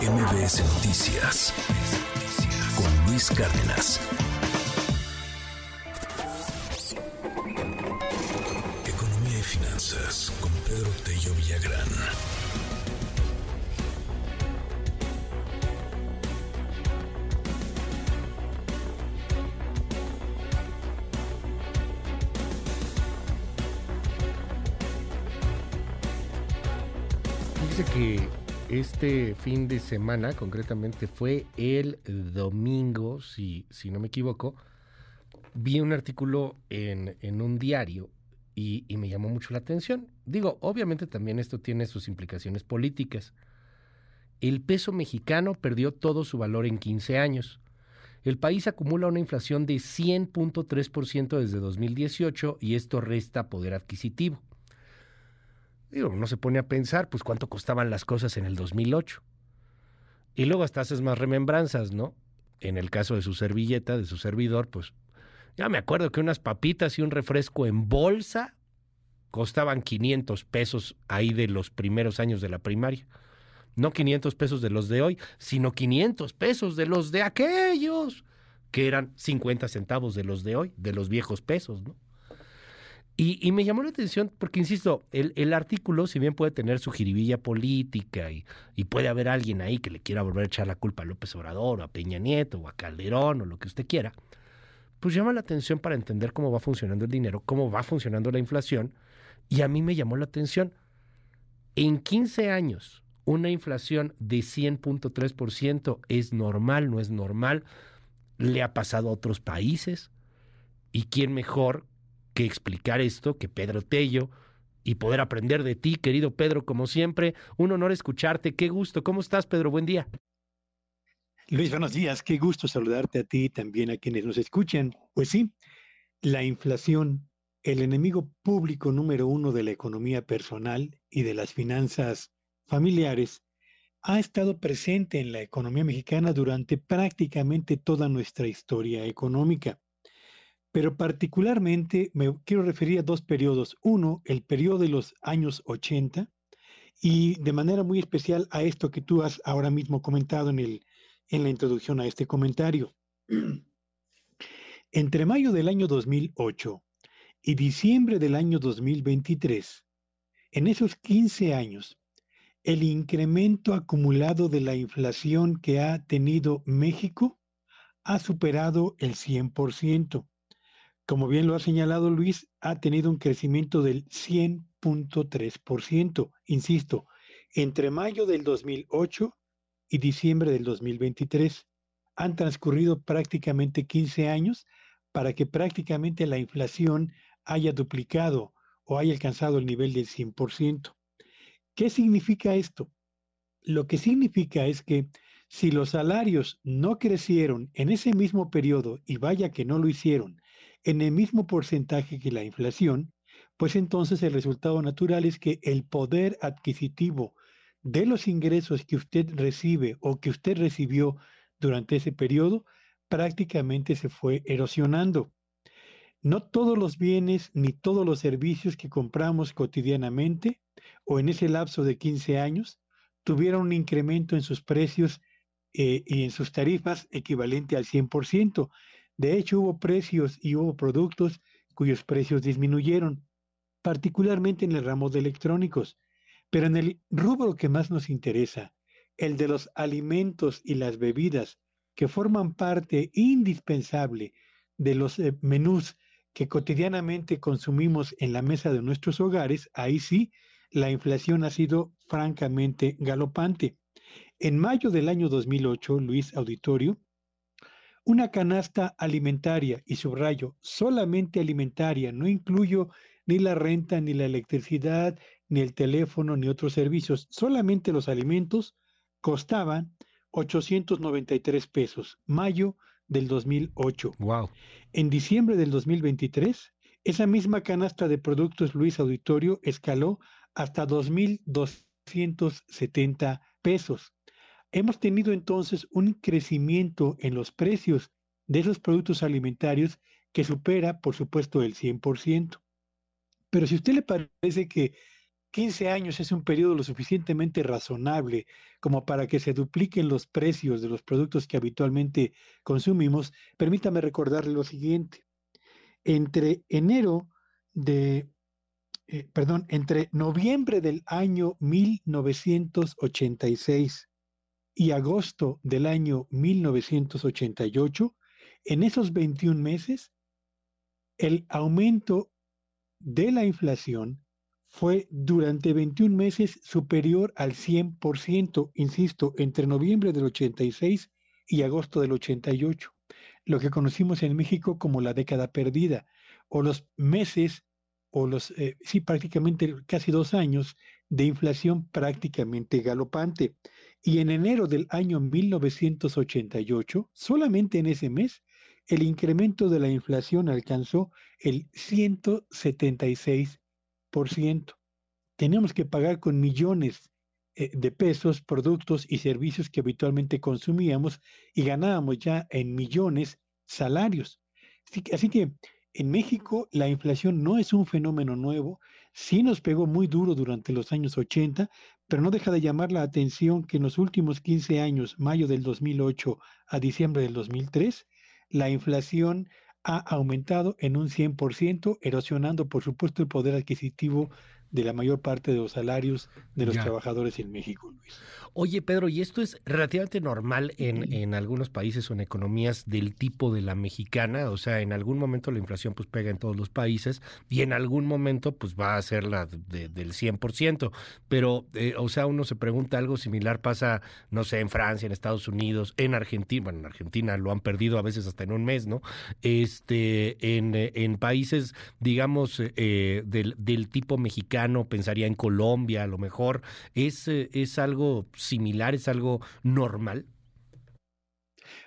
MBS Noticias con Luis Cárdenas. Economía y finanzas con Pedro Tello Villagrán. Que este fin de semana, concretamente fue el domingo, si, no me equivoco, vi un artículo en, en un diario y, y, me llamó mucho la atención. Digo, obviamente también esto tiene sus implicaciones políticas. El peso mexicano perdió todo su valor en 15 años. El país acumula una inflación de 100.3% desde 2018 y esto resta poder adquisitivo. Digo, uno se pone a pensar, pues cuánto costaban las cosas en el 2008. Y luego hasta haces más remembranzas, ¿no? En el caso de su servilleta, de su servidor, pues ya me acuerdo que unas papitas y un refresco en bolsa costaban 500 pesos ahí de los primeros años de la primaria. No 500 pesos de los de hoy, sino 500 pesos de los de aquellos, que eran 50 centavos de los de hoy, de los viejos pesos, ¿no? Y, me llamó la atención porque, insisto, el, el, artículo, si bien puede tener su jiribilla política y, y, puede haber alguien ahí que le quiera volver a echar la culpa a López Obrador o a Peña Nieto o a Calderón o lo que usted quiera, pues llama la atención para entender cómo va funcionando el dinero, cómo va funcionando la inflación. Y a mí me llamó la atención. En 15 años, una inflación de 100.3% es normal, no es normal. Le ha pasado a otros países. ¿Y quién mejor que explicar esto, que Pedro Tello, y poder aprender de ti, querido Pedro, como siempre. Un honor escucharte. Qué gusto. ¿Cómo estás, Pedro? Buen día. Luis, buenos días. Qué gusto saludarte a ti y también a quienes nos escuchan. Pues sí, la inflación, el enemigo público número uno de la economía personal y de las finanzas familiares, ha estado presente en la economía mexicana durante prácticamente toda nuestra historia económica pero particularmente me quiero referir a dos periodos. Uno, el periodo de los años 80 y de manera muy especial a esto que tú has ahora mismo comentado en, el, en la introducción a este comentario. Entre mayo del año 2008 y diciembre del año 2023, en esos 15 años, el incremento acumulado de la inflación que ha tenido México ha superado el 100% como bien lo ha señalado Luis, ha tenido un crecimiento del 100.3%, insisto, entre mayo del 2008 y diciembre del 2023. Han transcurrido prácticamente 15 años para que prácticamente la inflación haya duplicado o haya alcanzado el nivel del 100%. ¿Qué significa esto? Lo que significa es que si los salarios no crecieron en ese mismo periodo, y vaya que no lo hicieron, en el mismo porcentaje que la inflación, pues entonces el resultado natural es que el poder adquisitivo de los ingresos que usted recibe o que usted recibió durante ese periodo prácticamente se fue erosionando. No todos los bienes ni todos los servicios que compramos cotidianamente o en ese lapso de 15 años tuvieron un incremento en sus precios eh, y en sus tarifas equivalente al 100%, de hecho, hubo precios y hubo productos cuyos precios disminuyeron, particularmente en el ramo de electrónicos. Pero en el rubro que más nos interesa, el de los alimentos y las bebidas, que forman parte indispensable de los eh, menús que cotidianamente consumimos en la mesa de nuestros hogares, ahí sí, la inflación ha sido francamente galopante. En mayo del año 2008, Luis Auditorio, una canasta alimentaria, y subrayo, solamente alimentaria, no incluyo ni la renta, ni la electricidad, ni el teléfono, ni otros servicios, solamente los alimentos, costaban 893 pesos, mayo del 2008. Wow. En diciembre del 2023, esa misma canasta de productos Luis Auditorio escaló hasta 2.270 pesos. Hemos tenido entonces un crecimiento en los precios de esos productos alimentarios que supera, por supuesto, el 100%. Pero si a usted le parece que 15 años es un periodo lo suficientemente razonable como para que se dupliquen los precios de los productos que habitualmente consumimos, permítame recordarle lo siguiente. Entre enero de, eh, perdón, entre noviembre del año 1986 y agosto del año 1988, en esos 21 meses, el aumento de la inflación fue durante 21 meses superior al 100%, insisto, entre noviembre del 86 y agosto del 88, lo que conocimos en México como la década perdida, o los meses, o los, eh, sí, prácticamente casi dos años de inflación prácticamente galopante. Y en enero del año 1988, solamente en ese mes, el incremento de la inflación alcanzó el 176%. Tenemos que pagar con millones eh, de pesos productos y servicios que habitualmente consumíamos y ganábamos ya en millones salarios. Así que, en México la inflación no es un fenómeno nuevo, sí nos pegó muy duro durante los años 80, pero no deja de llamar la atención que en los últimos 15 años, mayo del 2008 a diciembre del 2003, la inflación ha aumentado en un 100%, erosionando, por supuesto, el poder adquisitivo de la mayor parte de los salarios de los trabajadores en México, Luis. Oye, Pedro, ¿y esto es relativamente normal en, en, algunos países o en economías del tipo de la mexicana? O sea, en algún momento la inflación pues pega en todos los países y en algún momento pues va a ser la de, del 100%. Pero, eh, o sea, uno se pregunta, algo similar pasa, no sé, en Francia, en Estados Unidos, en Argentina, bueno, en Argentina lo han perdido a veces hasta en un mes, ¿no? Este, en, en países, digamos, eh, del, del tipo mexicano, pensaría en Colombia a lo mejor, es, eh, es algo similar, es algo normal?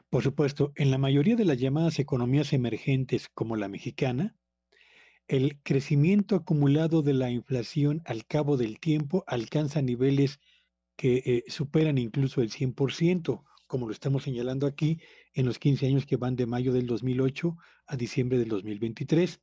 Por supuesto, en la mayoría de las llamadas economías emergentes como la mexicana, el crecimiento acumulado de la inflación al cabo del tiempo alcanza niveles que eh, superan incluso el 100%, como lo estamos señalando aquí en los 15 años que van de mayo del 2008 a diciembre del 2023.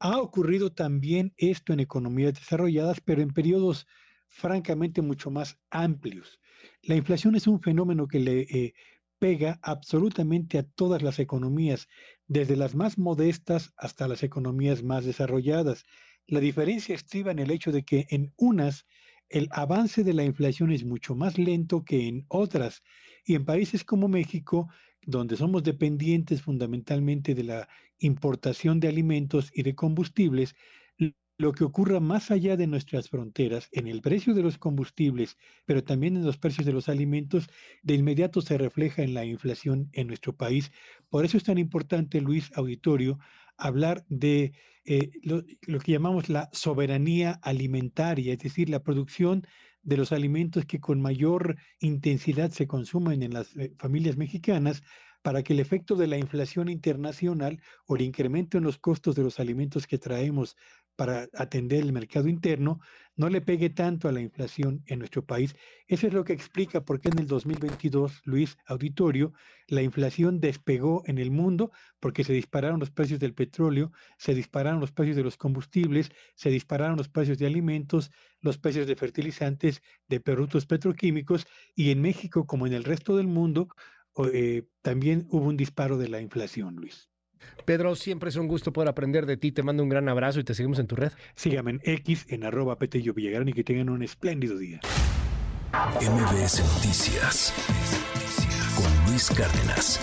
Ha ocurrido también esto en economías desarrolladas, pero en periodos francamente mucho más amplios. La inflación es un fenómeno que le eh, pega absolutamente a todas las economías, desde las más modestas hasta las economías más desarrolladas. La diferencia estriba en el hecho de que en unas el avance de la inflación es mucho más lento que en otras. Y en países como México, donde somos dependientes fundamentalmente de la importación de alimentos y de combustibles, lo que ocurra más allá de nuestras fronteras, en el precio de los combustibles, pero también en los precios de los alimentos, de inmediato se refleja en la inflación en nuestro país. Por eso es tan importante, Luis Auditorio, hablar de eh, lo, que llamamos la soberanía alimentaria, es decir, la producción de los alimentos que con mayor intensidad se consumen en las eh, familias mexicanas para que el efecto de la inflación internacional o el incremento en los costos de los alimentos que traemos para atender el mercado interno no le pegue tanto a la inflación en nuestro país. Eso es lo que explica por qué en el 2022, Luis Auditorio, la inflación despegó en el mundo porque se dispararon los precios del petróleo, se dispararon los precios de los combustibles, se dispararon los precios de alimentos, los precios de fertilizantes, de productos petroquímicos y en México como en el resto del mundo eh, también hubo un disparo de la inflación, Luis. Pedro, siempre es un gusto poder aprender de ti. Te mando un gran abrazo y te seguimos en tu red. Síganme en X, en arroba Petello Villagrán y que tengan un espléndido día. MBS Noticias con Luis Cárdenas.